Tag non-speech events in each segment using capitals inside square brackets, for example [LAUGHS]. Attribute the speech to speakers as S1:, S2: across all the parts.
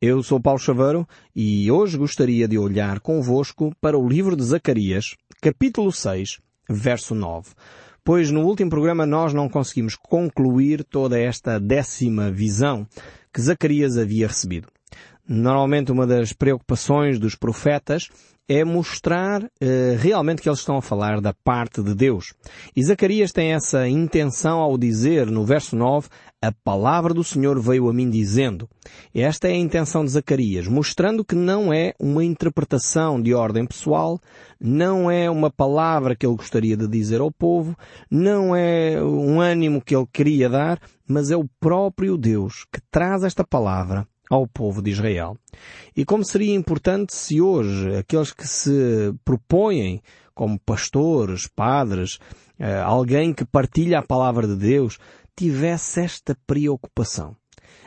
S1: Eu sou Paulo Chaveiro e hoje gostaria de olhar convosco para o livro de Zacarias, capítulo 6, verso 9. Pois no último programa nós não conseguimos concluir toda esta décima visão que Zacarias havia recebido. Normalmente uma das preocupações dos profetas é mostrar uh, realmente que eles estão a falar da parte de Deus. E Zacarias tem essa intenção ao dizer no verso 9, a palavra do Senhor veio a mim dizendo. Esta é a intenção de Zacarias, mostrando que não é uma interpretação de ordem pessoal, não é uma palavra que ele gostaria de dizer ao povo, não é um ânimo que ele queria dar, mas é o próprio Deus que traz esta palavra ao povo de Israel. E como seria importante se hoje aqueles que se propõem como pastores, padres, eh, alguém que partilha a palavra de Deus, tivesse esta preocupação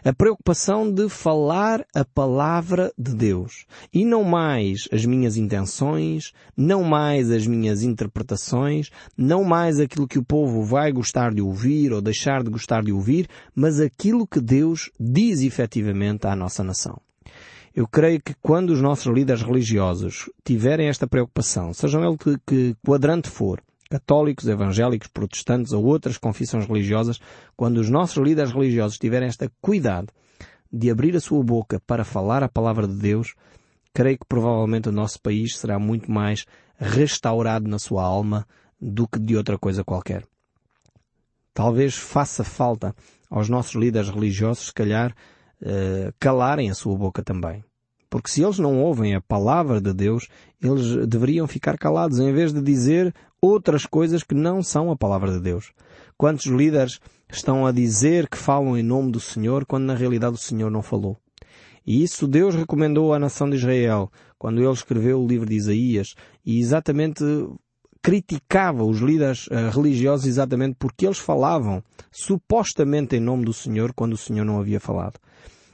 S1: a preocupação de falar a palavra de Deus. E não mais as minhas intenções, não mais as minhas interpretações, não mais aquilo que o povo vai gostar de ouvir ou deixar de gostar de ouvir, mas aquilo que Deus diz efetivamente à nossa nação. Eu creio que quando os nossos líderes religiosos tiverem esta preocupação, sejam ele que, que quadrante for, católicos, evangélicos, protestantes ou outras confissões religiosas, quando os nossos líderes religiosos tiverem esta cuidado de abrir a sua boca para falar a palavra de Deus, creio que provavelmente o nosso país será muito mais restaurado na sua alma do que de outra coisa qualquer. Talvez faça falta aos nossos líderes religiosos, se calhar, uh, calarem a sua boca também. Porque se eles não ouvem a palavra de Deus, eles deveriam ficar calados em vez de dizer outras coisas que não são a palavra de Deus. Quantos líderes estão a dizer que falam em nome do Senhor quando na realidade o Senhor não falou? E isso Deus recomendou à nação de Israel quando ele escreveu o livro de Isaías e exatamente criticava os líderes uh, religiosos exatamente porque eles falavam supostamente em nome do Senhor quando o Senhor não havia falado.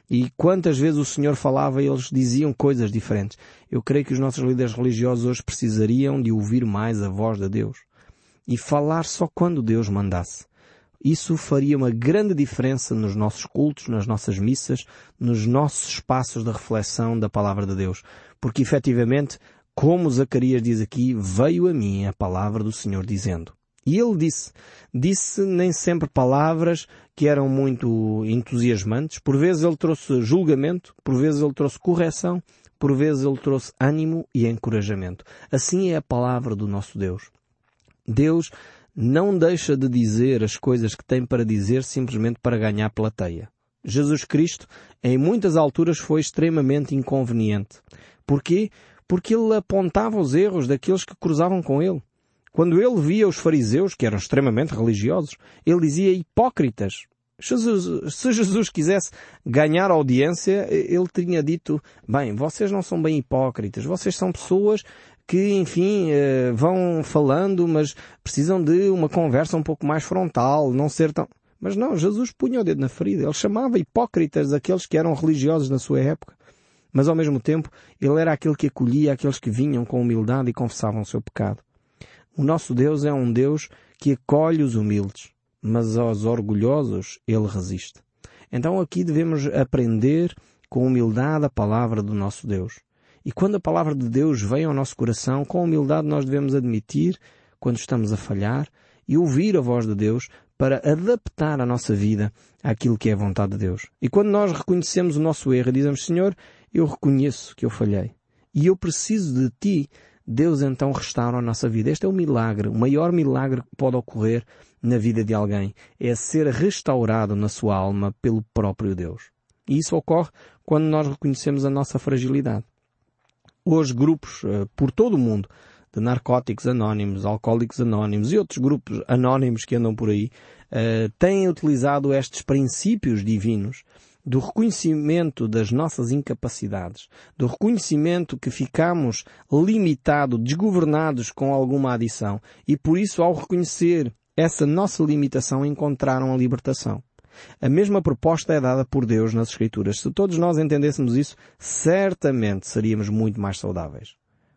S1: E quantas vezes o Senhor falava e eles diziam coisas diferentes. Eu creio que os nossos líderes religiosos hoje precisariam de ouvir mais a voz de Deus. E falar só quando Deus mandasse. Isso faria uma grande diferença nos nossos cultos, nas nossas missas, nos nossos espaços de reflexão da palavra de Deus. Porque efetivamente, como Zacarias diz aqui, veio a mim a palavra do Senhor dizendo. E ele disse, disse nem sempre palavras que eram muito entusiasmantes. Por vezes ele trouxe julgamento, por vezes ele trouxe correção, por vezes ele trouxe ânimo e encorajamento. Assim é a palavra do nosso Deus. Deus não deixa de dizer as coisas que tem para dizer simplesmente para ganhar plateia. Jesus Cristo, em muitas alturas, foi extremamente inconveniente. Porquê? Porque ele apontava os erros daqueles que cruzavam com ele. Quando ele via os fariseus, que eram extremamente religiosos, ele dizia hipócritas. Jesus, se Jesus quisesse ganhar audiência, ele tinha dito, bem, vocês não são bem hipócritas, vocês são pessoas que, enfim, eh, vão falando, mas precisam de uma conversa um pouco mais frontal, não ser tão... Mas não, Jesus punha o dedo na ferida. Ele chamava hipócritas aqueles que eram religiosos na sua época. Mas ao mesmo tempo, ele era aquele que acolhia aqueles que vinham com humildade e confessavam o seu pecado. O nosso Deus é um Deus que acolhe os humildes, mas aos orgulhosos ele resiste. Então aqui devemos aprender com humildade a palavra do nosso Deus. E quando a palavra de Deus vem ao nosso coração, com humildade nós devemos admitir quando estamos a falhar e ouvir a voz de Deus para adaptar a nossa vida àquilo que é a vontade de Deus. E quando nós reconhecemos o nosso erro e dizemos, Senhor, eu reconheço que eu falhei e eu preciso de Ti Deus então restaura a nossa vida. Este é o milagre, o maior milagre que pode ocorrer na vida de alguém. É ser restaurado na sua alma pelo próprio Deus. E isso ocorre quando nós reconhecemos a nossa fragilidade. Hoje, grupos uh, por todo o mundo de narcóticos anónimos, alcoólicos anónimos e outros grupos anónimos que andam por aí, uh, têm utilizado estes princípios divinos do reconhecimento das nossas incapacidades, do reconhecimento que ficamos limitados, desgovernados com alguma adição e por isso ao reconhecer essa nossa limitação encontraram a libertação. A mesma proposta é dada por Deus nas Escrituras. Se todos nós entendêssemos isso, certamente seríamos muito mais saudáveis.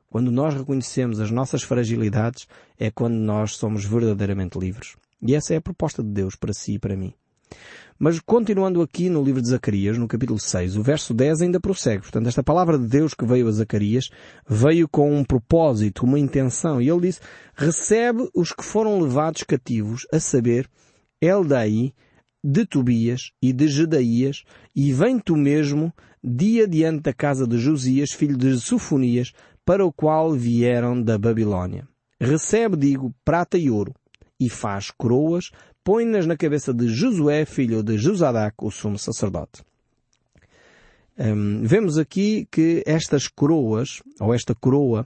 S1: Quando nós reconhecemos as nossas fragilidades, é quando nós somos verdadeiramente livres. E essa é a proposta de Deus para si e para mim. Mas continuando aqui no livro de Zacarias, no capítulo 6, o verso 10 ainda prossegue. Portanto, esta palavra de Deus que veio a Zacarias veio com um propósito, uma intenção. E ele disse, recebe os que foram levados cativos, a saber, Eldai, de Tobias e de Gedaías, e vem tu mesmo, dia diante da casa de Josias, filho de Sofonias, para o qual vieram da Babilônia. Recebe, digo, prata e ouro, e faz coroas põe-nas na cabeça de Josué, filho de Josadac, o sumo sacerdote. Um, vemos aqui que estas coroas, ou esta coroa,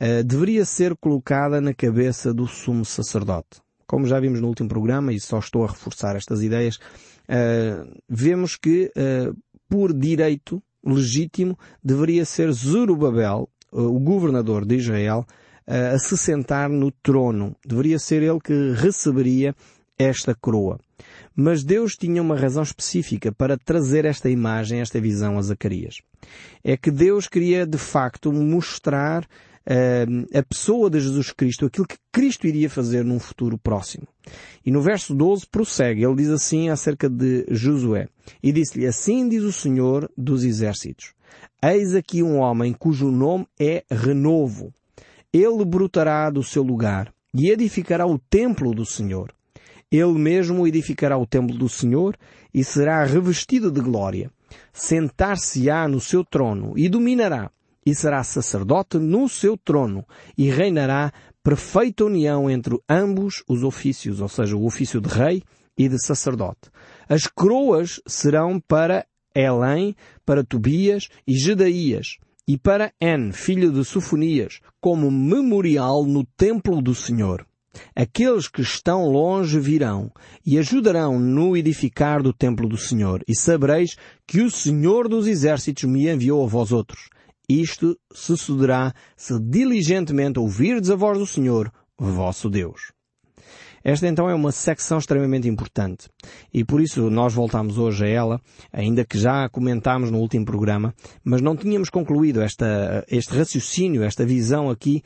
S1: uh, deveria ser colocada na cabeça do sumo sacerdote. Como já vimos no último programa, e só estou a reforçar estas ideias, uh, vemos que, uh, por direito legítimo, deveria ser Zorobabel, o governador de Israel, a se sentar no trono. Deveria ser ele que receberia esta coroa. Mas Deus tinha uma razão específica para trazer esta imagem, esta visão a Zacarias. É que Deus queria de facto mostrar uh, a pessoa de Jesus Cristo, aquilo que Cristo iria fazer num futuro próximo. E no verso 12 prossegue, ele diz assim acerca de Josué. E disse-lhe, assim diz o Senhor dos Exércitos. Eis aqui um homem cujo nome é Renovo. Ele brotará do seu lugar e edificará o templo do Senhor ele mesmo edificará o templo do Senhor e será revestido de glória. Sentar-se-á no seu trono e dominará, e será sacerdote no seu trono e reinará perfeita união entre ambos os ofícios, ou seja, o ofício de rei e de sacerdote. As coroas serão para Elém, para Tobias e Gedaías, e para En, filho de Sofonias, como memorial no templo do Senhor. Aqueles que estão longe virão e ajudarão no edificar do templo do Senhor, e sabereis que o Senhor dos Exércitos me enviou a vós outros. Isto sucederá se diligentemente ouvirdes a voz do Senhor, vosso Deus. Esta então é uma secção extremamente importante e por isso nós voltamos hoje a ela, ainda que já comentámos no último programa, mas não tínhamos concluído esta, este raciocínio, esta visão aqui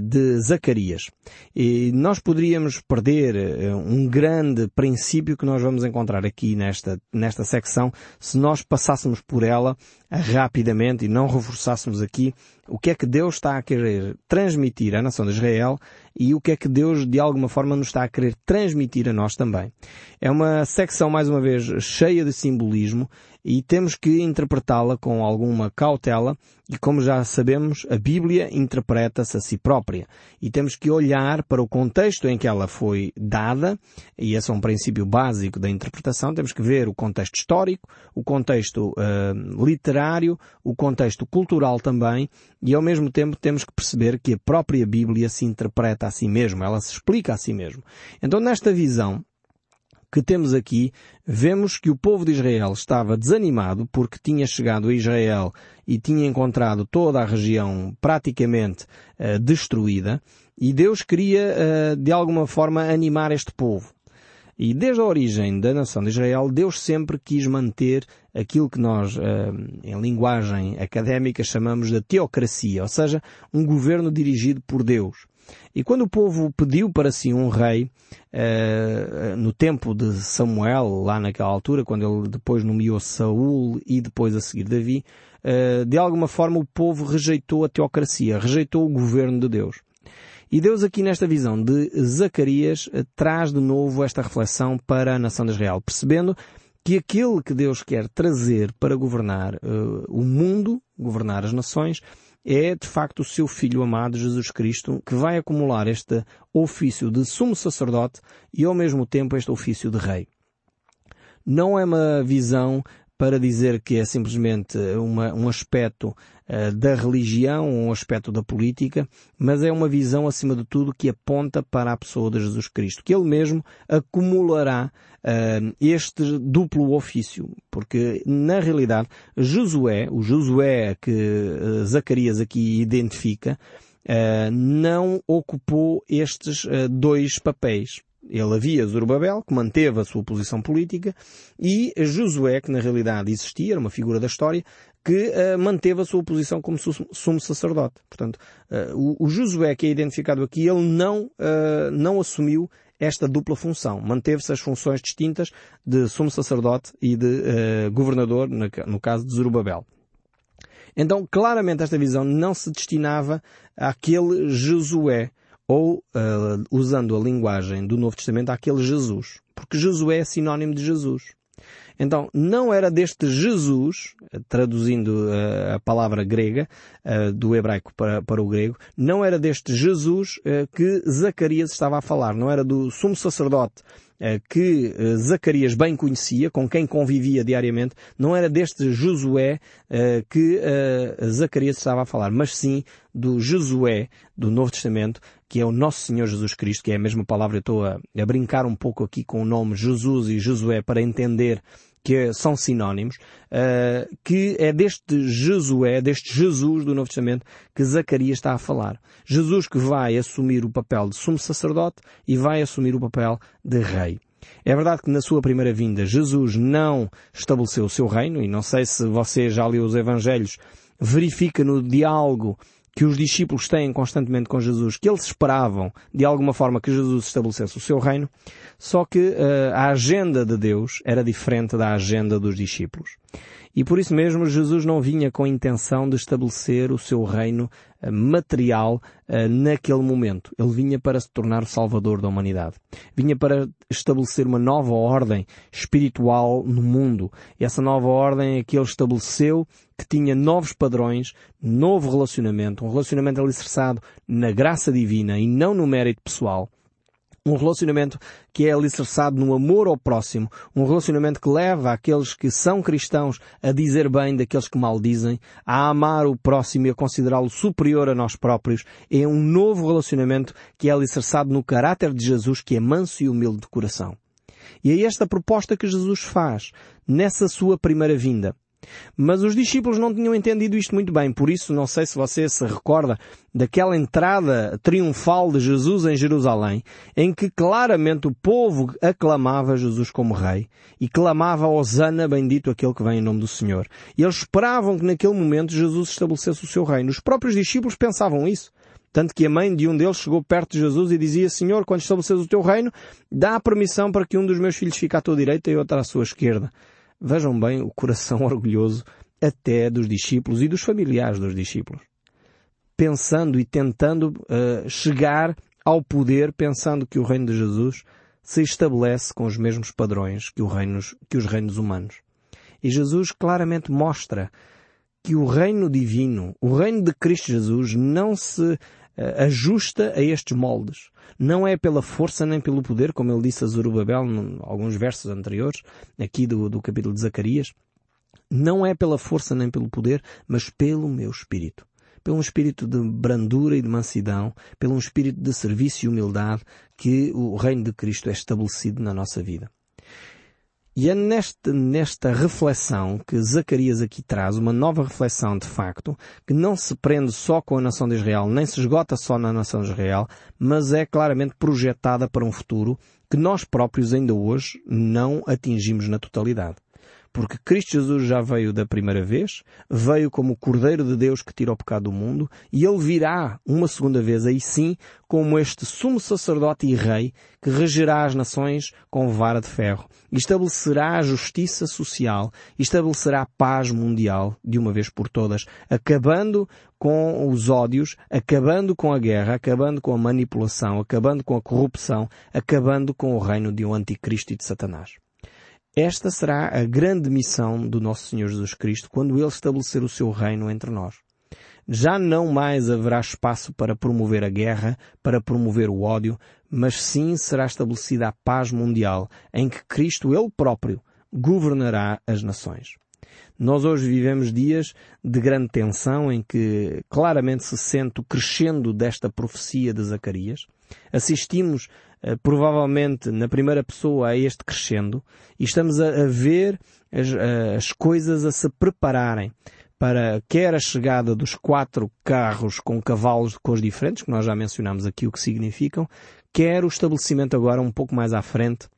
S1: de Zacarias. E nós poderíamos perder uh, um grande princípio que nós vamos encontrar aqui nesta, nesta secção se nós passássemos por ela rapidamente e não reforçássemos aqui o que é que Deus está a querer transmitir à nação de Israel e o que é que Deus de alguma forma nos está a querer transmitir a nós também. É uma secção, mais uma vez, cheia de simbolismo e temos que interpretá-la com alguma cautela e como já sabemos, a Bíblia interpreta-se a si própria e temos que olhar para o contexto em que ela foi dada e esse é um princípio básico da interpretação. Temos que ver o contexto histórico, o contexto uh, literário, o contexto cultural também e ao mesmo tempo temos que perceber que a própria Bíblia se interpreta a si mesma, ela se explica a si mesma. Então nesta visão que temos aqui, vemos que o povo de Israel estava desanimado porque tinha chegado a Israel e tinha encontrado toda a região praticamente uh, destruída e Deus queria, uh, de alguma forma, animar este povo. E desde a origem da nação de Israel, Deus sempre quis manter aquilo que nós, uh, em linguagem académica, chamamos de teocracia, ou seja, um governo dirigido por Deus. E quando o povo pediu para si um rei, uh, no tempo de Samuel, lá naquela altura, quando ele depois nomeou Saul e depois a seguir Davi, uh, de alguma forma o povo rejeitou a teocracia, rejeitou o governo de Deus. E Deus aqui nesta visão de Zacarias uh, traz de novo esta reflexão para a nação de Israel, percebendo que aquele que Deus quer trazer para governar o mundo, governar as nações, é de facto o seu Filho amado Jesus Cristo que vai acumular este ofício de sumo sacerdote e ao mesmo tempo este ofício de rei. Não é uma visão para dizer que é simplesmente uma, um aspecto uh, da religião, um aspecto da política, mas é uma visão, acima de tudo, que aponta para a pessoa de Jesus Cristo, que ele mesmo acumulará uh, este duplo ofício, porque na realidade Josué, o Josué que uh, Zacarias aqui identifica, não ocupou estes dois papéis. Ele havia Zorobabel, que manteve a sua posição política, e Josué, que na realidade existia, era uma figura da história, que uh, manteve a sua posição como sumo sacerdote. Portanto, uh, o, o, Josué que é identificado aqui, ele não, uh, não assumiu esta dupla função. Manteve-se as funções distintas de sumo sacerdote e de governador, no caso de Zorobabel. Então, claramente esta visão não se destinava àquele Josué, ou, uh, usando a linguagem do Novo Testamento, àquele Jesus. Porque Josué é sinónimo de Jesus. Então, não era deste Jesus, traduzindo uh, a palavra grega, uh, do hebraico para, para, o grego, não era deste Jesus uh, que Zacarias estava a falar, não era do sumo sacerdote que Zacarias bem conhecia, com quem convivia diariamente, não era deste Josué que Zacarias estava a falar, mas sim do Josué do Novo Testamento, que é o nosso Senhor Jesus Cristo, que é a mesma palavra, eu estou a, a brincar um pouco aqui com o nome Jesus e Josué para entender que são sinónimos, uh, que é deste Josué, deste Jesus do Novo Testamento, que Zacarias está a falar. Jesus que vai assumir o papel de sumo sacerdote e vai assumir o papel de rei. É verdade que na sua primeira vinda Jesus não estabeleceu o seu reino, e não sei se você já leu os Evangelhos, verifica no diálogo que os discípulos têm constantemente com Jesus, que eles esperavam de alguma forma que Jesus estabelecesse o seu reino, só que uh, a agenda de Deus era diferente da agenda dos discípulos. E por isso mesmo Jesus não vinha com a intenção de estabelecer o seu reino eh, material eh, naquele momento. Ele vinha para se tornar o salvador da humanidade. Vinha para estabelecer uma nova ordem espiritual no mundo. E essa nova ordem é que ele estabeleceu que tinha novos padrões, novo relacionamento, um relacionamento alicerçado na graça divina e não no mérito pessoal um relacionamento que é alicerçado no amor ao próximo, um relacionamento que leva aqueles que são cristãos a dizer bem daqueles que maldizem, a amar o próximo e a considerá-lo superior a nós próprios. É um novo relacionamento que é alicerçado no caráter de Jesus, que é manso e humilde de coração. E é esta proposta que Jesus faz nessa sua primeira vinda. Mas os discípulos não tinham entendido isto muito bem, por isso não sei se você se recorda daquela entrada triunfal de Jesus em Jerusalém, em que claramente o povo aclamava Jesus como rei e clamava Osana bendito aquele que vem em nome do Senhor. E eles esperavam que naquele momento Jesus estabelecesse o seu reino. Os próprios discípulos pensavam isso. Tanto que a mãe de um deles chegou perto de Jesus e dizia, Senhor, quando estabeleces o teu reino, dá permissão para que um dos meus filhos fique à tua direita e outro à sua esquerda. Vejam bem o coração [LAUGHS] orgulhoso até dos discípulos e dos familiares dos discípulos. Pensando e tentando uh, chegar ao poder, pensando que o reino de Jesus se estabelece com os mesmos padrões que, reinos, que os reinos humanos. E Jesus claramente mostra que o reino divino, o reino de Cristo Jesus, não se ajusta a estes moldes. Não é pela força nem pelo poder, como ele disse a Zorobabel em alguns versos anteriores, aqui do, do capítulo de Zacarias. Não é pela força nem pelo poder, mas pelo meu espírito. Pelo espírito de brandura e de mansidão, pelo espírito de serviço e humildade que o reino de Cristo é estabelecido na nossa vida. E é nesta, nesta reflexão que Zacarias aqui traz, uma nova reflexão de facto, que não se prende só com a nação de Israel, nem se esgota só na nação de Israel, mas é claramente projetada para um futuro que nós próprios ainda hoje não atingimos na totalidade porque Cristo Jesus já veio da primeira vez, veio como o Cordeiro de Deus que tira o pecado do mundo, e ele virá uma segunda vez, aí sim, como este sumo sacerdote e rei que regerá as nações com vara de ferro, estabelecerá a justiça social, estabelecerá a paz mundial de uma vez por todas, acabando com os ódios, acabando com a guerra, acabando com a manipulação, acabando com a corrupção, acabando com o reino de um anticristo e de Satanás. Esta será a grande missão do nosso Senhor Jesus Cristo quando Ele estabelecer o seu reino entre nós. Já não mais haverá espaço para promover a guerra, para promover o ódio, mas sim será estabelecida a paz mundial, em que Cristo Ele próprio governará as nações. Nós hoje vivemos dias de grande tensão em que claramente se sente o crescendo desta profecia de Zacarias. Assistimos provavelmente na primeira pessoa a este crescendo e estamos a, a ver as, as coisas a se prepararem para quer a chegada dos quatro carros com cavalos de cores diferentes, que nós já mencionamos aqui o que significam, quer o estabelecimento agora um pouco mais à frente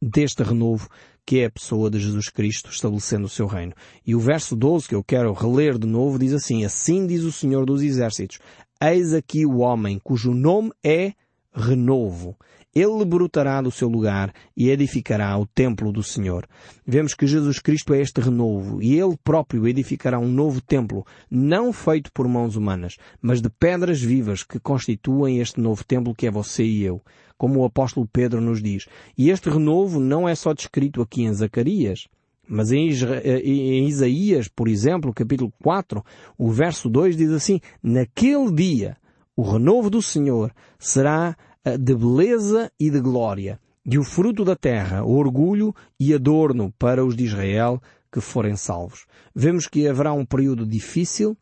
S1: deste renovo que é a pessoa de Jesus Cristo estabelecendo o seu reino. E o verso 12 que eu quero reler de novo diz assim, assim diz o Senhor dos Exércitos, eis aqui o homem cujo nome é renovo. ele brotará do seu lugar e edificará o templo do Senhor. Vemos que Jesus Cristo é este renovo e ele próprio edificará um novo templo, não feito por mãos humanas, mas de pedras vivas que constituem este novo templo que é você e eu como o apóstolo Pedro nos diz. E este renovo não é só descrito aqui em Zacarias, mas em, Isaías, por exemplo, capítulo 4, o verso 2 diz assim, Naquele dia, o renovo do Senhor será eh, de beleza e de glória, e o fruto da terra, orgulho e adorno para os de Israel que forem salvos. Vemos que haverá um período difícil,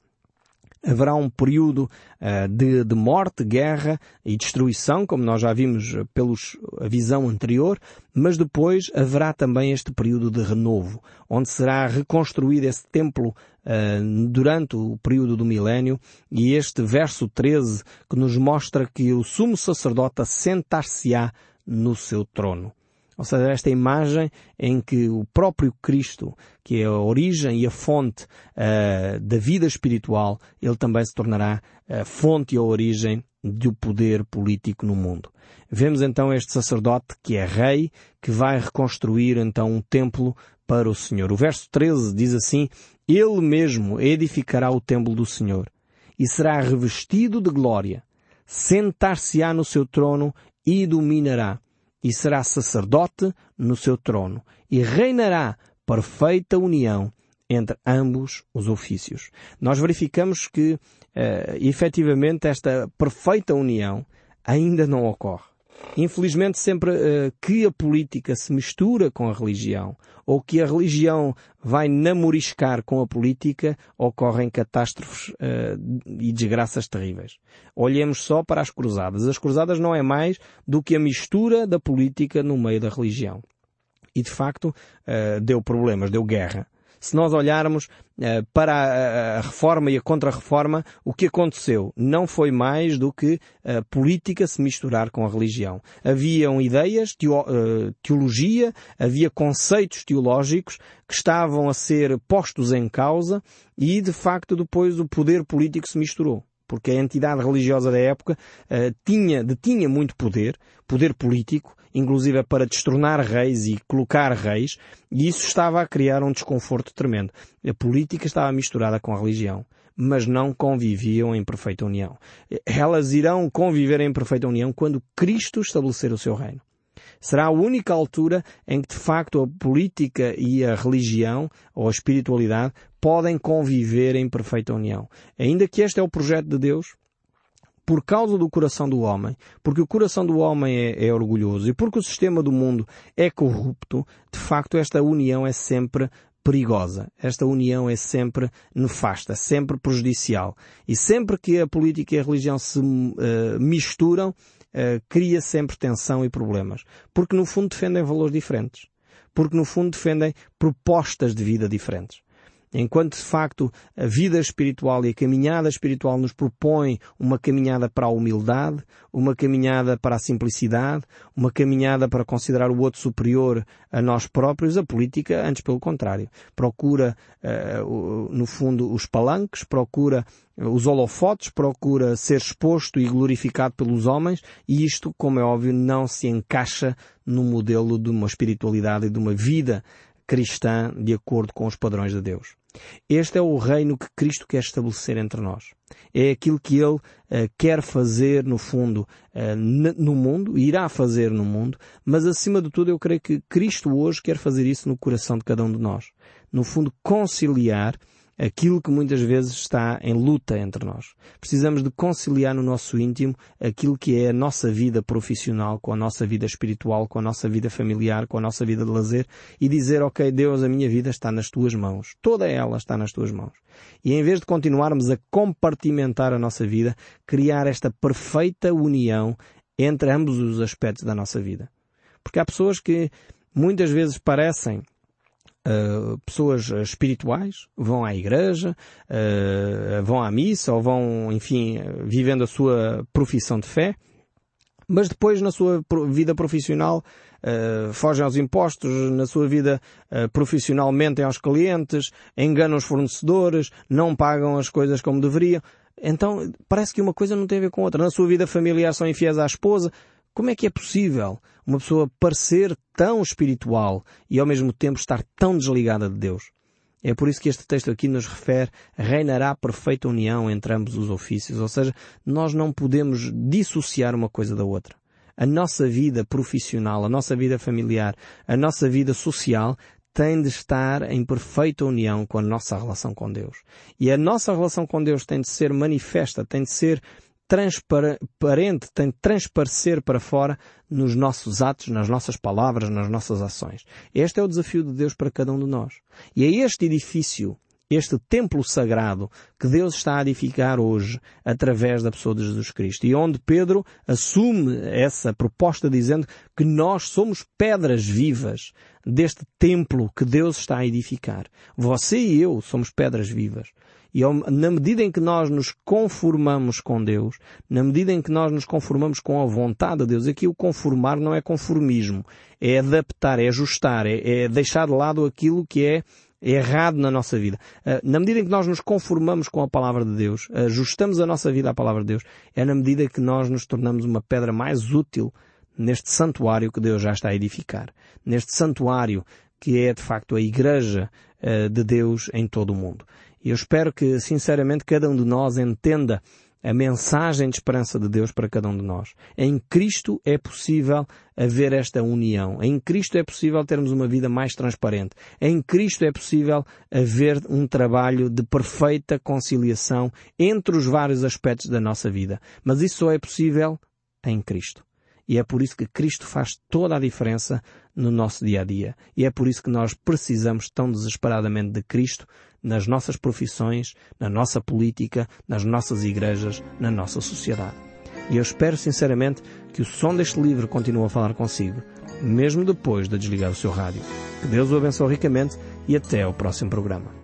S1: haverá um período uh, de, de, morte, guerra e destruição, como nós já vimos pelos a visão anterior, mas depois haverá também este período de renovo, onde será reconstruído esse templo uh, durante o período do milénio e este verso 13 que nos mostra que o sumo sacerdote assentar-se-á no seu trono. Ou seja, esta imagem em que o próprio Cristo, que é a origem e a fonte uh, da vida espiritual, ele também se tornará a fonte e a origem do poder político no mundo. Vemos então este sacerdote que é rei, que vai reconstruir então um templo para o Senhor. O verso 13 diz assim, Ele mesmo edificará o templo do Senhor e será revestido de glória, sentar-se-á no seu trono e dominará e será sacerdote no seu trono e reinará perfeita união entre ambos os ofícios. Nós verificamos que, uh, efetivamente, esta perfeita união ainda não ocorre. Infelizmente, sempre uh, que a política se mistura com a religião, ou que a religião vai namoriscar com a política, ocorrem catástrofes uh, e desgraças terríveis. Olhemos só para as cruzadas. As cruzadas não é mais do que a mistura da política no meio da religião. E de facto, uh, deu problemas, deu guerra se nós olharmos uh, para a, a, reforma e a contra-reforma, o que aconteceu não foi mais do que a política se misturar com a religião. Haviam ideias, teo, uh, teologia, havia conceitos teológicos que estavam a ser postos em causa e, de facto, depois o poder político se misturou porque a entidade religiosa da época uh, tinha, detinha muito poder, poder político, inclusive para destronar reis e colocar reis, e isso estava a criar um desconforto tremendo. A política estava misturada com a religião, mas não conviviam em perfeita união. Elas irão conviver em perfeita união quando Cristo estabelecer o seu reino. Será a única altura em que de facto a política e a religião ou a espiritualidade podem conviver em perfeita união. Ainda que este é o projeto de Deus, por causa do coração do homem, porque o coração do homem é, é, orgulhoso e porque o sistema do mundo é corrupto, de facto esta união é sempre perigosa. Esta união é sempre nefasta, sempre prejudicial. E sempre que a política e a religião se uh, misturam, uh, cria sempre tensão e problemas. Porque no fundo defendem valores diferentes. Porque no fundo defendem propostas de vida diferentes. Enquanto de facto a vida espiritual e a caminhada espiritual nos propõe uma caminhada para a humildade, uma caminhada para a simplicidade, uma caminhada para considerar o outro superior a nós próprios, a política, antes pelo contrário, procura, uh, no fundo, os palanques, procura os holofotes, procura ser exposto e glorificado pelos homens, e isto, como é óbvio, não se encaixa no modelo de uma espiritualidade e de uma vida cristã de acordo com os padrões de Deus. Este é o reino que Cristo quer estabelecer entre nós. É aquilo que Ele uh, quer fazer, no fundo, uh, no mundo, irá fazer no mundo, mas acima de tudo eu creio que Cristo hoje quer fazer isso no coração de cada um de nós. No fundo, conciliar aquilo que muitas vezes está em luta entre nós. Precisamos de conciliar no nosso íntimo aquilo que é a nossa vida profissional com a nossa vida espiritual, com a nossa vida familiar, com a nossa vida de lazer e dizer, ok, Deus, a minha vida está nas tuas mãos. Toda ela está nas tuas mãos. E em vez de continuarmos a compartimentar a nossa vida, criar esta perfeita união entre ambos os aspectos da nossa vida. Porque há pessoas que muitas vezes parecem uh, pessoas espirituais, vão à igreja, uh, vão à missa ou vão, enfim, vivendo a sua profissão de fé, mas depois na sua vida profissional uh, fogem aos impostos, na sua vida uh, profissional mentem aos clientes, enganam os fornecedores, não pagam as coisas como deveriam. Então parece que uma coisa não tem a ver com outra. Na sua vida familiar são infiéis à esposa. Como é que é possível uma pessoa parecer tão espiritual e ao mesmo tempo estar tão desligada de Deus? É por isso que este texto aqui nos refere reinará perfeita união entre ambos os ofícios, ou seja, nós não podemos dissociar uma coisa da outra. A nossa vida profissional, a nossa vida familiar, a nossa vida social tem de estar em perfeita união com a nossa relação com Deus. E a nossa relação com Deus tem de ser manifesta, tem de ser transparente, tem de transparecer para fora nos nossos atos, nas nossas palavras, nas nossas ações. Este é o desafio de Deus para cada um de nós. E é este edifício, este templo sagrado que Deus está a edificar hoje através da pessoa de Jesus Cristo. E onde Pedro assume essa proposta dizendo que nós somos pedras vivas deste templo que Deus está a edificar. Você e eu somos pedras vivas. E na medida em que nós nos conformamos com Deus, na medida em que nós nos conformamos com a vontade de Deus, aqui o conformar não é conformismo, é adaptar, é ajustar, é, é deixar de lado aquilo que é errado na nossa vida. Ah, na medida em que nós nos conformamos com a palavra de Deus, ajustamos a nossa vida à palavra de Deus, é na medida que nós nos tornamos uma pedra mais útil neste santuário que Deus já está a edificar. Neste santuário que é de facto a igreja ah, de Deus em todo o mundo. E eu espero que, sinceramente, cada um de nós entenda a mensagem de esperança de Deus para cada um de nós. Em Cristo é possível haver esta união. Em Cristo é possível termos uma vida mais transparente. Em Cristo é possível haver um trabalho de perfeita conciliação entre os vários aspectos da nossa vida. Mas isso só é possível em Cristo. E é por isso que Cristo faz toda a diferença no nosso dia a dia. E é por isso que nós precisamos tão desesperadamente de Cristo nas nossas profissões, na nossa política, nas nossas igrejas, na nossa sociedade. E eu espero sinceramente que o som deste livro continue a falar consigo, mesmo depois de desligar o seu rádio. Que Deus o abençoe ricamente e até ao próximo programa.